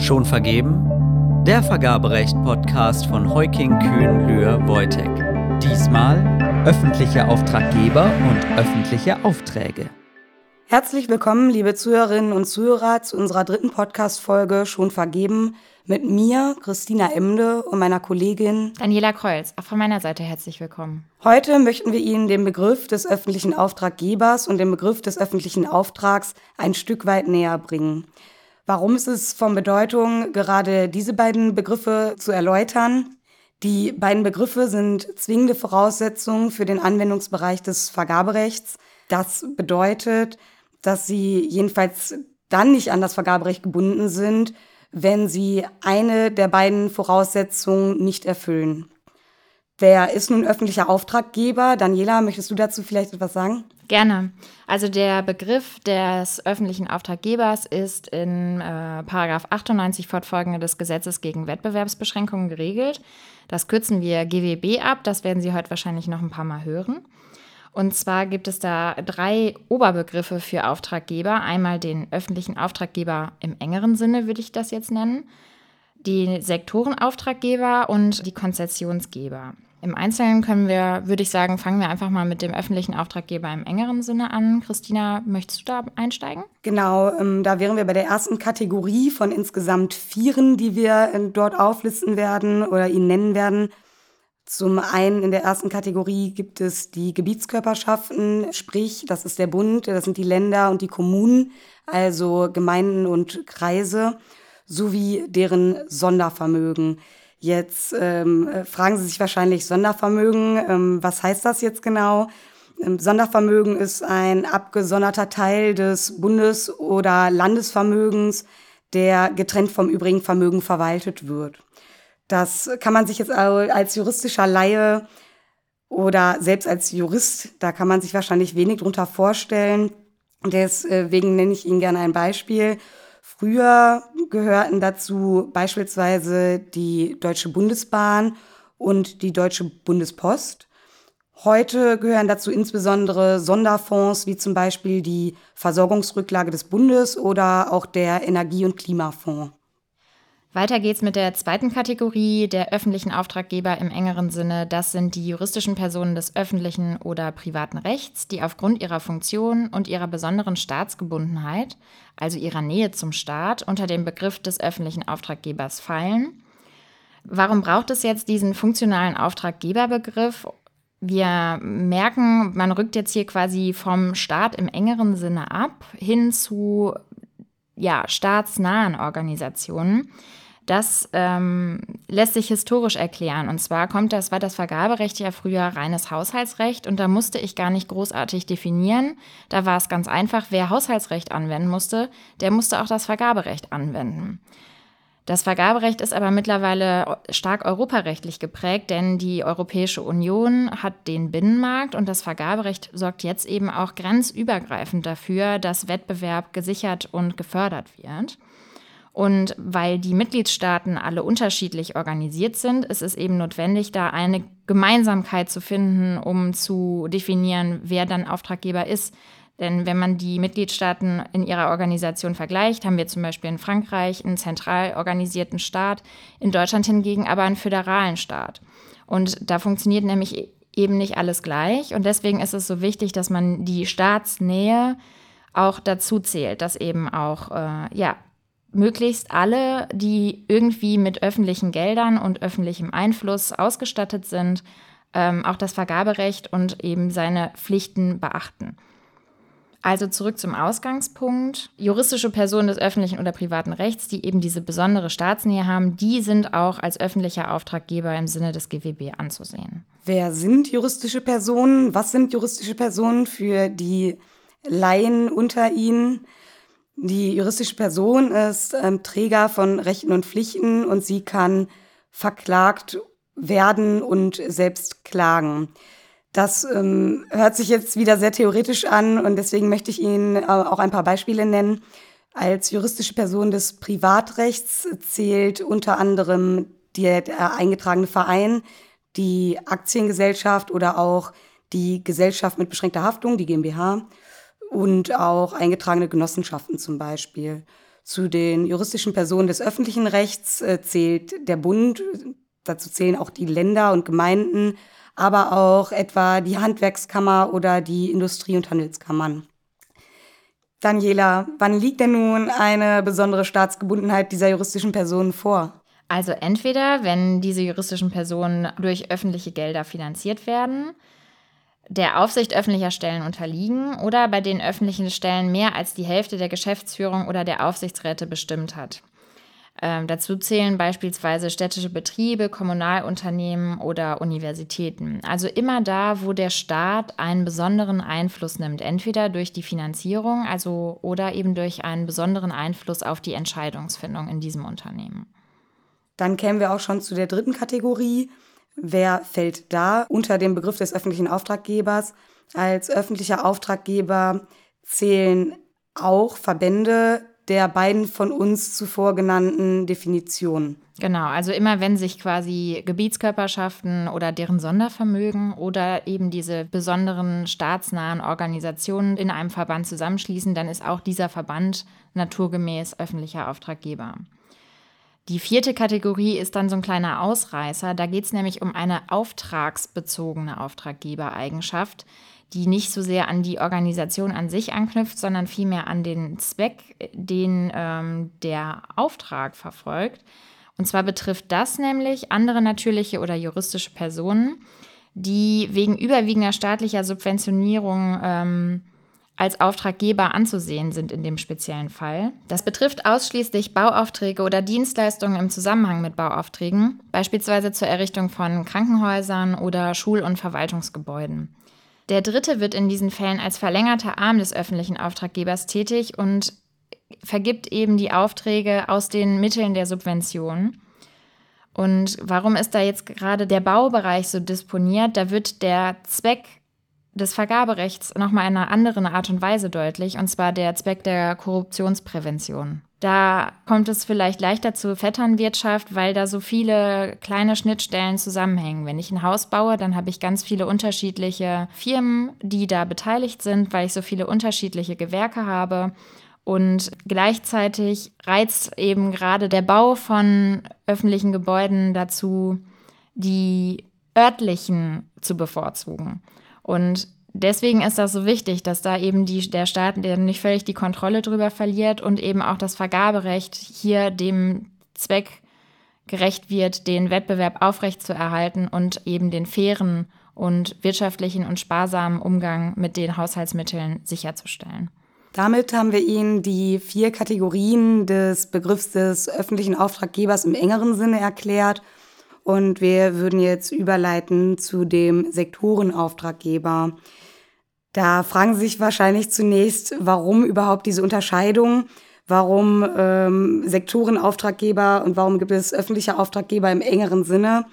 Schon vergeben? Der Vergaberecht-Podcast von Heuking Kühn Lühr Wojtek. Diesmal öffentliche Auftraggeber und öffentliche Aufträge. Herzlich willkommen, liebe Zuhörerinnen und Zuhörer, zu unserer dritten Podcast-Folge Schon vergeben mit mir, Christina Emde und meiner Kollegin Daniela Kreuz. Auch von meiner Seite herzlich willkommen. Heute möchten wir Ihnen den Begriff des öffentlichen Auftraggebers und den Begriff des öffentlichen Auftrags ein Stück weit näher bringen. Warum ist es von Bedeutung, gerade diese beiden Begriffe zu erläutern? Die beiden Begriffe sind zwingende Voraussetzungen für den Anwendungsbereich des Vergaberechts. Das bedeutet, dass sie jedenfalls dann nicht an das Vergaberecht gebunden sind, wenn sie eine der beiden Voraussetzungen nicht erfüllen. Wer ist nun öffentlicher Auftraggeber? Daniela, möchtest du dazu vielleicht etwas sagen? Gerne. Also der Begriff des öffentlichen Auftraggebers ist in äh, 98 fortfolgende des Gesetzes gegen Wettbewerbsbeschränkungen geregelt. Das kürzen wir GWB ab, das werden Sie heute wahrscheinlich noch ein paar Mal hören. Und zwar gibt es da drei Oberbegriffe für Auftraggeber. Einmal den öffentlichen Auftraggeber im engeren Sinne, würde ich das jetzt nennen, die Sektorenauftraggeber und die Konzessionsgeber. Im Einzelnen können wir, würde ich sagen, fangen wir einfach mal mit dem öffentlichen Auftraggeber im engeren Sinne an. Christina, möchtest du da einsteigen? Genau, ähm, da wären wir bei der ersten Kategorie von insgesamt vieren, die wir äh, dort auflisten werden oder Ihnen nennen werden. Zum einen in der ersten Kategorie gibt es die Gebietskörperschaften, sprich, das ist der Bund, das sind die Länder und die Kommunen, also Gemeinden und Kreise, sowie deren Sondervermögen. Jetzt ähm, fragen Sie sich wahrscheinlich Sondervermögen, ähm, was heißt das jetzt genau? Ähm, Sondervermögen ist ein abgesonderter Teil des Bundes- oder Landesvermögens, der getrennt vom übrigen Vermögen verwaltet wird. Das kann man sich jetzt als juristischer Laie oder selbst als Jurist, da kann man sich wahrscheinlich wenig drunter vorstellen. Deswegen nenne ich Ihnen gerne ein Beispiel. Früher gehörten dazu beispielsweise die Deutsche Bundesbahn und die Deutsche Bundespost. Heute gehören dazu insbesondere Sonderfonds wie zum Beispiel die Versorgungsrücklage des Bundes oder auch der Energie- und Klimafonds. Weiter geht's mit der zweiten Kategorie der öffentlichen Auftraggeber im engeren Sinne. Das sind die juristischen Personen des öffentlichen oder privaten Rechts, die aufgrund ihrer Funktion und ihrer besonderen Staatsgebundenheit, also ihrer Nähe zum Staat, unter den Begriff des öffentlichen Auftraggebers fallen. Warum braucht es jetzt diesen funktionalen Auftraggeberbegriff? Wir merken, man rückt jetzt hier quasi vom Staat im engeren Sinne ab hin zu ja, staatsnahen Organisationen. Das ähm, lässt sich historisch erklären. Und zwar kommt das, war das Vergaberecht ja früher reines Haushaltsrecht und da musste ich gar nicht großartig definieren. Da war es ganz einfach, wer Haushaltsrecht anwenden musste, der musste auch das Vergaberecht anwenden. Das Vergaberecht ist aber mittlerweile stark europarechtlich geprägt, denn die Europäische Union hat den Binnenmarkt und das Vergaberecht sorgt jetzt eben auch grenzübergreifend dafür, dass Wettbewerb gesichert und gefördert wird. Und weil die Mitgliedstaaten alle unterschiedlich organisiert sind, ist es eben notwendig, da eine Gemeinsamkeit zu finden, um zu definieren, wer dann Auftraggeber ist. Denn wenn man die Mitgliedstaaten in ihrer Organisation vergleicht, haben wir zum Beispiel in Frankreich einen zentral organisierten Staat, in Deutschland hingegen aber einen föderalen Staat. Und da funktioniert nämlich eben nicht alles gleich. Und deswegen ist es so wichtig, dass man die Staatsnähe auch dazu zählt, dass eben auch äh, ja, möglichst alle, die irgendwie mit öffentlichen Geldern und öffentlichem Einfluss ausgestattet sind, ähm, auch das Vergaberecht und eben seine Pflichten beachten. Also zurück zum Ausgangspunkt. Juristische Personen des öffentlichen oder privaten Rechts, die eben diese besondere Staatsnähe haben, die sind auch als öffentlicher Auftraggeber im Sinne des GWB anzusehen. Wer sind juristische Personen? Was sind juristische Personen für die Laien unter ihnen? Die juristische Person ist ähm, Träger von Rechten und Pflichten und sie kann verklagt werden und selbst klagen. Das ähm, hört sich jetzt wieder sehr theoretisch an und deswegen möchte ich Ihnen äh, auch ein paar Beispiele nennen. Als juristische Person des Privatrechts zählt unter anderem der, der eingetragene Verein, die Aktiengesellschaft oder auch die Gesellschaft mit beschränkter Haftung, die GmbH, und auch eingetragene Genossenschaften zum Beispiel. Zu den juristischen Personen des öffentlichen Rechts äh, zählt der Bund, dazu zählen auch die Länder und Gemeinden, aber auch etwa die Handwerkskammer oder die Industrie- und Handelskammern. Daniela, wann liegt denn nun eine besondere Staatsgebundenheit dieser juristischen Personen vor? Also entweder, wenn diese juristischen Personen durch öffentliche Gelder finanziert werden, der Aufsicht öffentlicher Stellen unterliegen oder bei den öffentlichen Stellen mehr als die Hälfte der Geschäftsführung oder der Aufsichtsräte bestimmt hat. Ähm, dazu zählen beispielsweise städtische Betriebe, Kommunalunternehmen oder Universitäten. Also immer da, wo der Staat einen besonderen Einfluss nimmt, entweder durch die Finanzierung, also oder eben durch einen besonderen Einfluss auf die Entscheidungsfindung in diesem Unternehmen. Dann kämen wir auch schon zu der dritten Kategorie. Wer fällt da unter den Begriff des öffentlichen Auftraggebers? Als öffentlicher Auftraggeber zählen auch Verbände der beiden von uns zuvor genannten Definitionen. Genau, also immer wenn sich quasi Gebietskörperschaften oder deren Sondervermögen oder eben diese besonderen staatsnahen Organisationen in einem Verband zusammenschließen, dann ist auch dieser Verband naturgemäß öffentlicher Auftraggeber. Die vierte Kategorie ist dann so ein kleiner Ausreißer. Da geht es nämlich um eine auftragsbezogene Auftraggebereigenschaft, die nicht so sehr an die Organisation an sich anknüpft, sondern vielmehr an den Zweck, den ähm, der Auftrag verfolgt. Und zwar betrifft das nämlich andere natürliche oder juristische Personen, die wegen überwiegender staatlicher Subventionierung ähm, als Auftraggeber anzusehen sind in dem speziellen Fall. Das betrifft ausschließlich Bauaufträge oder Dienstleistungen im Zusammenhang mit Bauaufträgen, beispielsweise zur Errichtung von Krankenhäusern oder Schul- und Verwaltungsgebäuden. Der Dritte wird in diesen Fällen als verlängerter Arm des öffentlichen Auftraggebers tätig und vergibt eben die Aufträge aus den Mitteln der Subvention. Und warum ist da jetzt gerade der Baubereich so disponiert? Da wird der Zweck des Vergaberechts nochmal in einer anderen Art und Weise deutlich, und zwar der Zweck der Korruptionsprävention. Da kommt es vielleicht leichter zur Vetternwirtschaft, weil da so viele kleine Schnittstellen zusammenhängen. Wenn ich ein Haus baue, dann habe ich ganz viele unterschiedliche Firmen, die da beteiligt sind, weil ich so viele unterschiedliche Gewerke habe. Und gleichzeitig reizt eben gerade der Bau von öffentlichen Gebäuden dazu, die örtlichen zu bevorzugen. Und deswegen ist das so wichtig, dass da eben die, der Staat nicht völlig die Kontrolle drüber verliert und eben auch das Vergaberecht hier dem Zweck gerecht wird, den Wettbewerb aufrechtzuerhalten und eben den fairen und wirtschaftlichen und sparsamen Umgang mit den Haushaltsmitteln sicherzustellen. Damit haben wir Ihnen die vier Kategorien des Begriffs des öffentlichen Auftraggebers im engeren Sinne erklärt und wir würden jetzt überleiten zu dem Sektorenauftraggeber. Da fragen Sie sich wahrscheinlich zunächst, warum überhaupt diese Unterscheidung? Warum ähm, Sektorenauftraggeber und warum gibt es öffentliche Auftraggeber im engeren Sinne?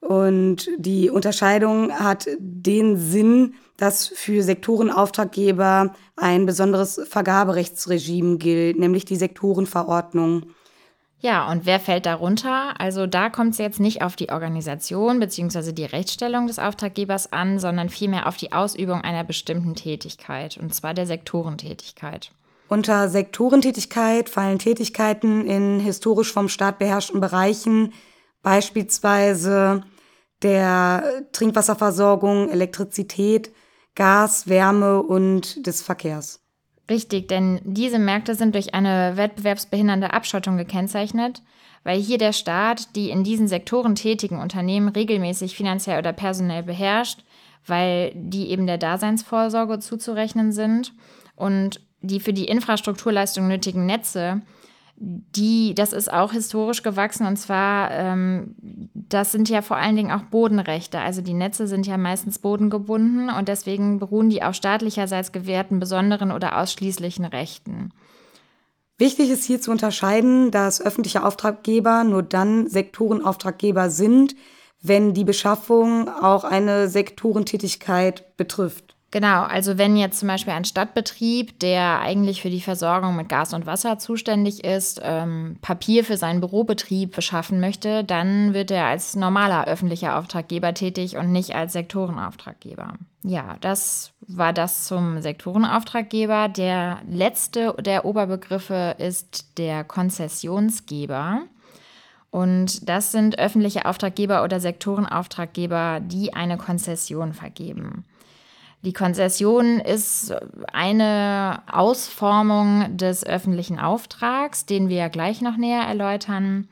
Und die Unterscheidung hat den Sinn, dass für Sektorenauftraggeber ein besonderes Vergaberechtsregime gilt, nämlich die Sektorenverordnung. Ja, und wer fällt darunter? Also da kommt es jetzt nicht auf die Organisation bzw. die Rechtsstellung des Auftraggebers an, sondern vielmehr auf die Ausübung einer bestimmten Tätigkeit, und zwar der Sektorentätigkeit. Unter Sektorentätigkeit fallen Tätigkeiten in historisch vom Staat beherrschten Bereichen, beispielsweise der Trinkwasserversorgung, Elektrizität, Gas, Wärme und des Verkehrs. Richtig, denn diese Märkte sind durch eine wettbewerbsbehindernde Abschottung gekennzeichnet, weil hier der Staat die in diesen Sektoren tätigen Unternehmen regelmäßig finanziell oder personell beherrscht, weil die eben der Daseinsvorsorge zuzurechnen sind und die für die Infrastrukturleistung nötigen Netze die, das ist auch historisch gewachsen und zwar, ähm, das sind ja vor allen Dingen auch Bodenrechte. Also die Netze sind ja meistens bodengebunden und deswegen beruhen die auf staatlicherseits gewährten besonderen oder ausschließlichen Rechten. Wichtig ist hier zu unterscheiden, dass öffentliche Auftraggeber nur dann Sektorenauftraggeber sind, wenn die Beschaffung auch eine Sektorentätigkeit betrifft. Genau, also wenn jetzt zum Beispiel ein Stadtbetrieb, der eigentlich für die Versorgung mit Gas und Wasser zuständig ist, ähm, Papier für seinen Bürobetrieb beschaffen möchte, dann wird er als normaler öffentlicher Auftraggeber tätig und nicht als Sektorenauftraggeber. Ja, das war das zum Sektorenauftraggeber. Der letzte der Oberbegriffe ist der Konzessionsgeber. Und das sind öffentliche Auftraggeber oder Sektorenauftraggeber, die eine Konzession vergeben. Die Konzession ist eine Ausformung des öffentlichen Auftrags, den wir ja gleich noch näher erläutern.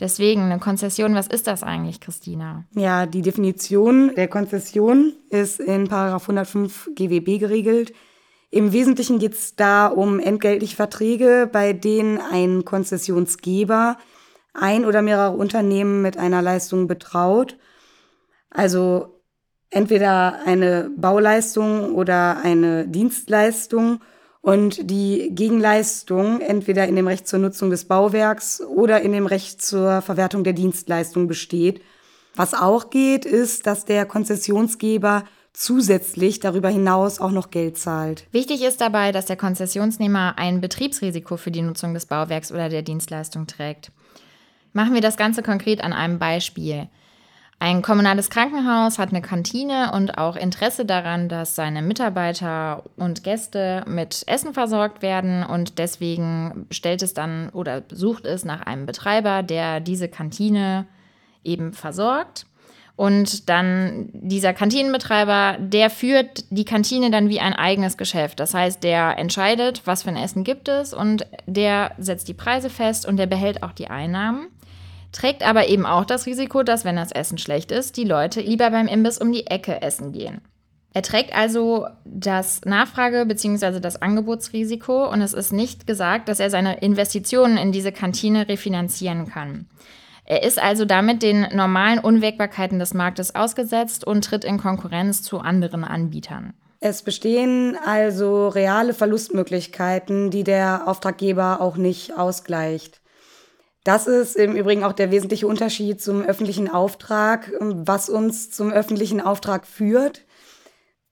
Deswegen eine Konzession, was ist das eigentlich, Christina? Ja, die Definition der Konzession ist in 105 GWB geregelt. Im Wesentlichen geht es da um entgeltliche Verträge, bei denen ein Konzessionsgeber ein oder mehrere Unternehmen mit einer Leistung betraut. Also entweder eine Bauleistung oder eine Dienstleistung und die Gegenleistung entweder in dem Recht zur Nutzung des Bauwerks oder in dem Recht zur Verwertung der Dienstleistung besteht. Was auch geht, ist, dass der Konzessionsgeber zusätzlich darüber hinaus auch noch Geld zahlt. Wichtig ist dabei, dass der Konzessionsnehmer ein Betriebsrisiko für die Nutzung des Bauwerks oder der Dienstleistung trägt. Machen wir das Ganze konkret an einem Beispiel. Ein kommunales Krankenhaus hat eine Kantine und auch Interesse daran, dass seine Mitarbeiter und Gäste mit Essen versorgt werden und deswegen stellt es dann oder sucht es nach einem Betreiber, der diese Kantine eben versorgt. Und dann dieser Kantinenbetreiber, der führt die Kantine dann wie ein eigenes Geschäft. Das heißt, der entscheidet, was für ein Essen gibt es und der setzt die Preise fest und der behält auch die Einnahmen trägt aber eben auch das Risiko, dass wenn das Essen schlecht ist, die Leute lieber beim Imbiss um die Ecke essen gehen. Er trägt also das Nachfrage- bzw. das Angebotsrisiko und es ist nicht gesagt, dass er seine Investitionen in diese Kantine refinanzieren kann. Er ist also damit den normalen Unwägbarkeiten des Marktes ausgesetzt und tritt in Konkurrenz zu anderen Anbietern. Es bestehen also reale Verlustmöglichkeiten, die der Auftraggeber auch nicht ausgleicht. Das ist im Übrigen auch der wesentliche Unterschied zum öffentlichen Auftrag, was uns zum öffentlichen Auftrag führt.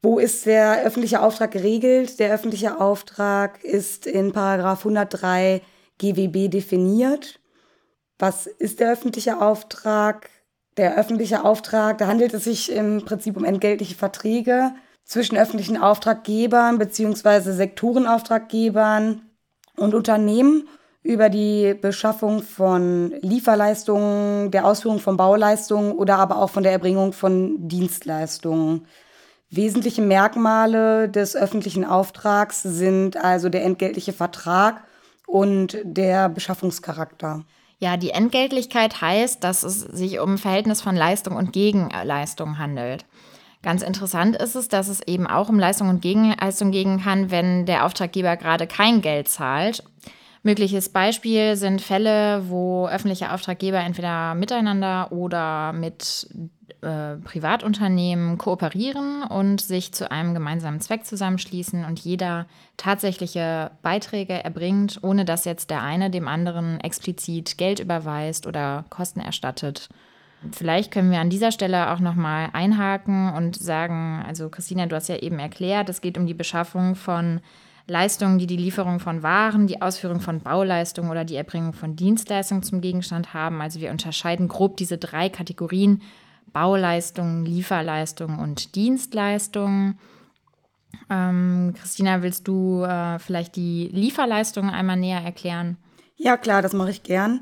Wo ist der öffentliche Auftrag geregelt? Der öffentliche Auftrag ist in Paragraph 103 GWB definiert. Was ist der öffentliche Auftrag? Der öffentliche Auftrag, da handelt es sich im Prinzip um entgeltliche Verträge zwischen öffentlichen Auftraggebern bzw. Sektorenauftraggebern und Unternehmen über die Beschaffung von Lieferleistungen, der Ausführung von Bauleistungen oder aber auch von der Erbringung von Dienstleistungen. Wesentliche Merkmale des öffentlichen Auftrags sind also der entgeltliche Vertrag und der Beschaffungscharakter. Ja, die Entgeltlichkeit heißt, dass es sich um Verhältnis von Leistung und Gegenleistung handelt. Ganz interessant ist es, dass es eben auch um Leistung und Gegenleistung gehen kann, wenn der Auftraggeber gerade kein Geld zahlt Mögliches Beispiel sind Fälle, wo öffentliche Auftraggeber entweder miteinander oder mit äh, Privatunternehmen kooperieren und sich zu einem gemeinsamen Zweck zusammenschließen und jeder tatsächliche Beiträge erbringt, ohne dass jetzt der eine dem anderen explizit Geld überweist oder Kosten erstattet. Vielleicht können wir an dieser Stelle auch nochmal einhaken und sagen, also Christina, du hast ja eben erklärt, es geht um die Beschaffung von Leistungen, die die Lieferung von Waren, die Ausführung von Bauleistungen oder die Erbringung von Dienstleistungen zum Gegenstand haben. Also wir unterscheiden grob diese drei Kategorien Bauleistungen, Lieferleistungen und Dienstleistungen. Ähm, Christina, willst du äh, vielleicht die Lieferleistungen einmal näher erklären? Ja, klar, das mache ich gern.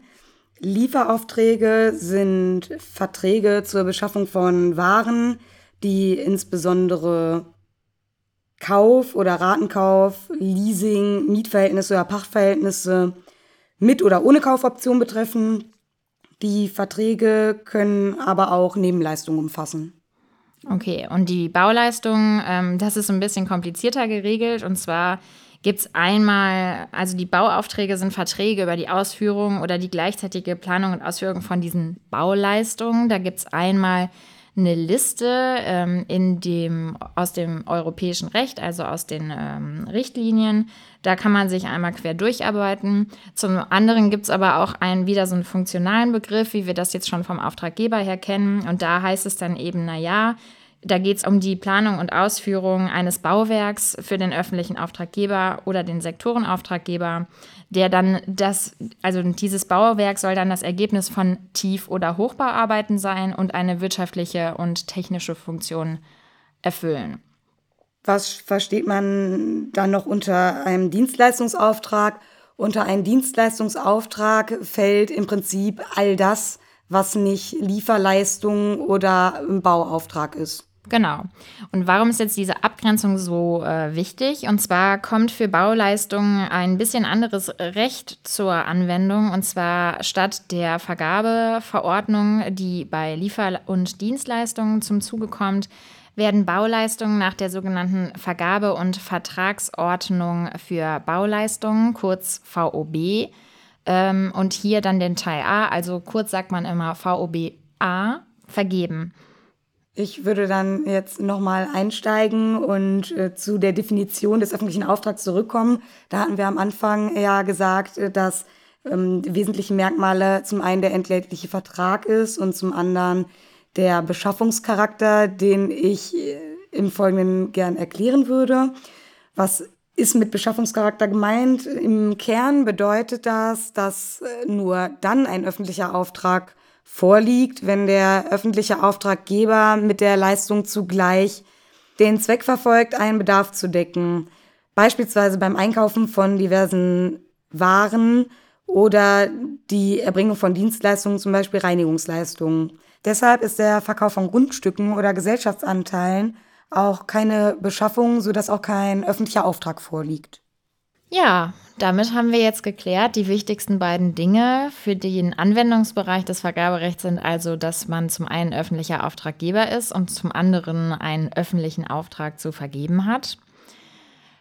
Lieferauffträge sind Verträge zur Beschaffung von Waren, die insbesondere Kauf oder Ratenkauf, Leasing, Mietverhältnisse oder Pachtverhältnisse mit oder ohne Kaufoption betreffen. Die Verträge können aber auch Nebenleistungen umfassen. Okay, und die Bauleistung, ähm, das ist ein bisschen komplizierter geregelt. Und zwar gibt es einmal, also die Bauaufträge sind Verträge über die Ausführung oder die gleichzeitige Planung und Ausführung von diesen Bauleistungen. Da gibt es einmal eine Liste ähm, in dem, aus dem europäischen Recht, also aus den ähm, Richtlinien. Da kann man sich einmal quer durcharbeiten. Zum anderen gibt es aber auch einen, wieder so einen funktionalen Begriff, wie wir das jetzt schon vom Auftraggeber her kennen. Und da heißt es dann eben, naja, Da geht es um die Planung und Ausführung eines Bauwerks für den öffentlichen Auftraggeber oder den Sektorenauftraggeber, der dann das, also dieses Bauwerk soll dann das Ergebnis von Tief- oder Hochbauarbeiten sein und eine wirtschaftliche und technische Funktion erfüllen. Was versteht man dann noch unter einem Dienstleistungsauftrag? Unter einen Dienstleistungsauftrag fällt im Prinzip all das, was nicht Lieferleistung oder Bauauftrag ist. Genau. Und warum ist jetzt diese Abgrenzung so äh, wichtig? Und zwar kommt für Bauleistungen ein bisschen anderes Recht zur Anwendung. Und zwar statt der Vergabeverordnung, die bei Liefer- und Dienstleistungen zum Zuge kommt, werden Bauleistungen nach der sogenannten Vergabe- und Vertragsordnung für Bauleistungen, kurz VOB, ähm, und hier dann den Teil A, also kurz sagt man immer VOB A, vergeben. Ich würde dann jetzt nochmal einsteigen und äh, zu der Definition des öffentlichen Auftrags zurückkommen. Da hatten wir am Anfang ja gesagt, äh, dass ähm, die wesentlichen Merkmale zum einen der entgeltliche Vertrag ist und zum anderen der Beschaffungscharakter, den ich äh, im Folgenden gern erklären würde. Was ist mit Beschaffungscharakter gemeint? Im Kern bedeutet das, dass äh, nur dann ein öffentlicher Auftrag vorliegt, wenn der öffentliche Auftraggeber mit der Leistung zugleich den Zweck verfolgt, einen Bedarf zu decken. Beispielsweise beim Einkaufen von diversen Waren oder die Erbringung von Dienstleistungen, zum Beispiel Reinigungsleistungen. Deshalb ist der Verkauf von Grundstücken oder Gesellschaftsanteilen auch keine Beschaffung, sodass auch kein öffentlicher Auftrag vorliegt. Ja, damit haben wir jetzt geklärt, die wichtigsten beiden Dinge für den Anwendungsbereich des Vergaberechts sind also, dass man zum einen öffentlicher Auftraggeber ist und zum anderen einen öffentlichen Auftrag zu vergeben hat.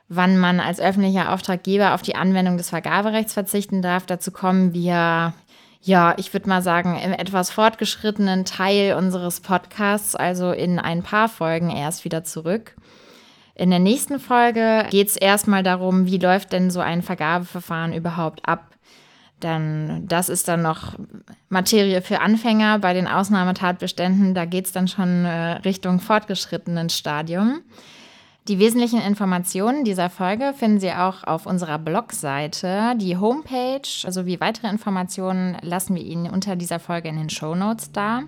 Wann man als öffentlicher Auftraggeber auf die Anwendung des Vergaberechts verzichten darf, dazu kommen wir ja, ich würde mal sagen, im etwas fortgeschrittenen Teil unseres Podcasts, also in ein paar Folgen erst wieder zurück. In der nächsten Folge geht es erstmal darum, wie läuft denn so ein Vergabeverfahren überhaupt ab. Dann, das ist dann noch Materie für Anfänger bei den Ausnahmetatbeständen. Da geht es dann schon äh, Richtung fortgeschrittenen Stadium. Die wesentlichen Informationen dieser Folge finden Sie auch auf unserer Blogseite. Die Homepage sowie weitere Informationen lassen wir Ihnen unter dieser Folge in den Show Notes da.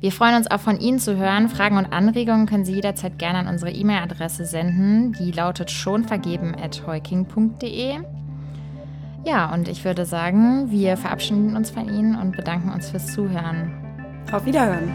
Wir freuen uns auch von Ihnen zu hören. Fragen und Anregungen können Sie jederzeit gerne an unsere E-Mail-Adresse senden. Die lautet schonvergeben.heuking.de. Ja, und ich würde sagen, wir verabschieden uns von Ihnen und bedanken uns fürs Zuhören. Auf Wiederhören.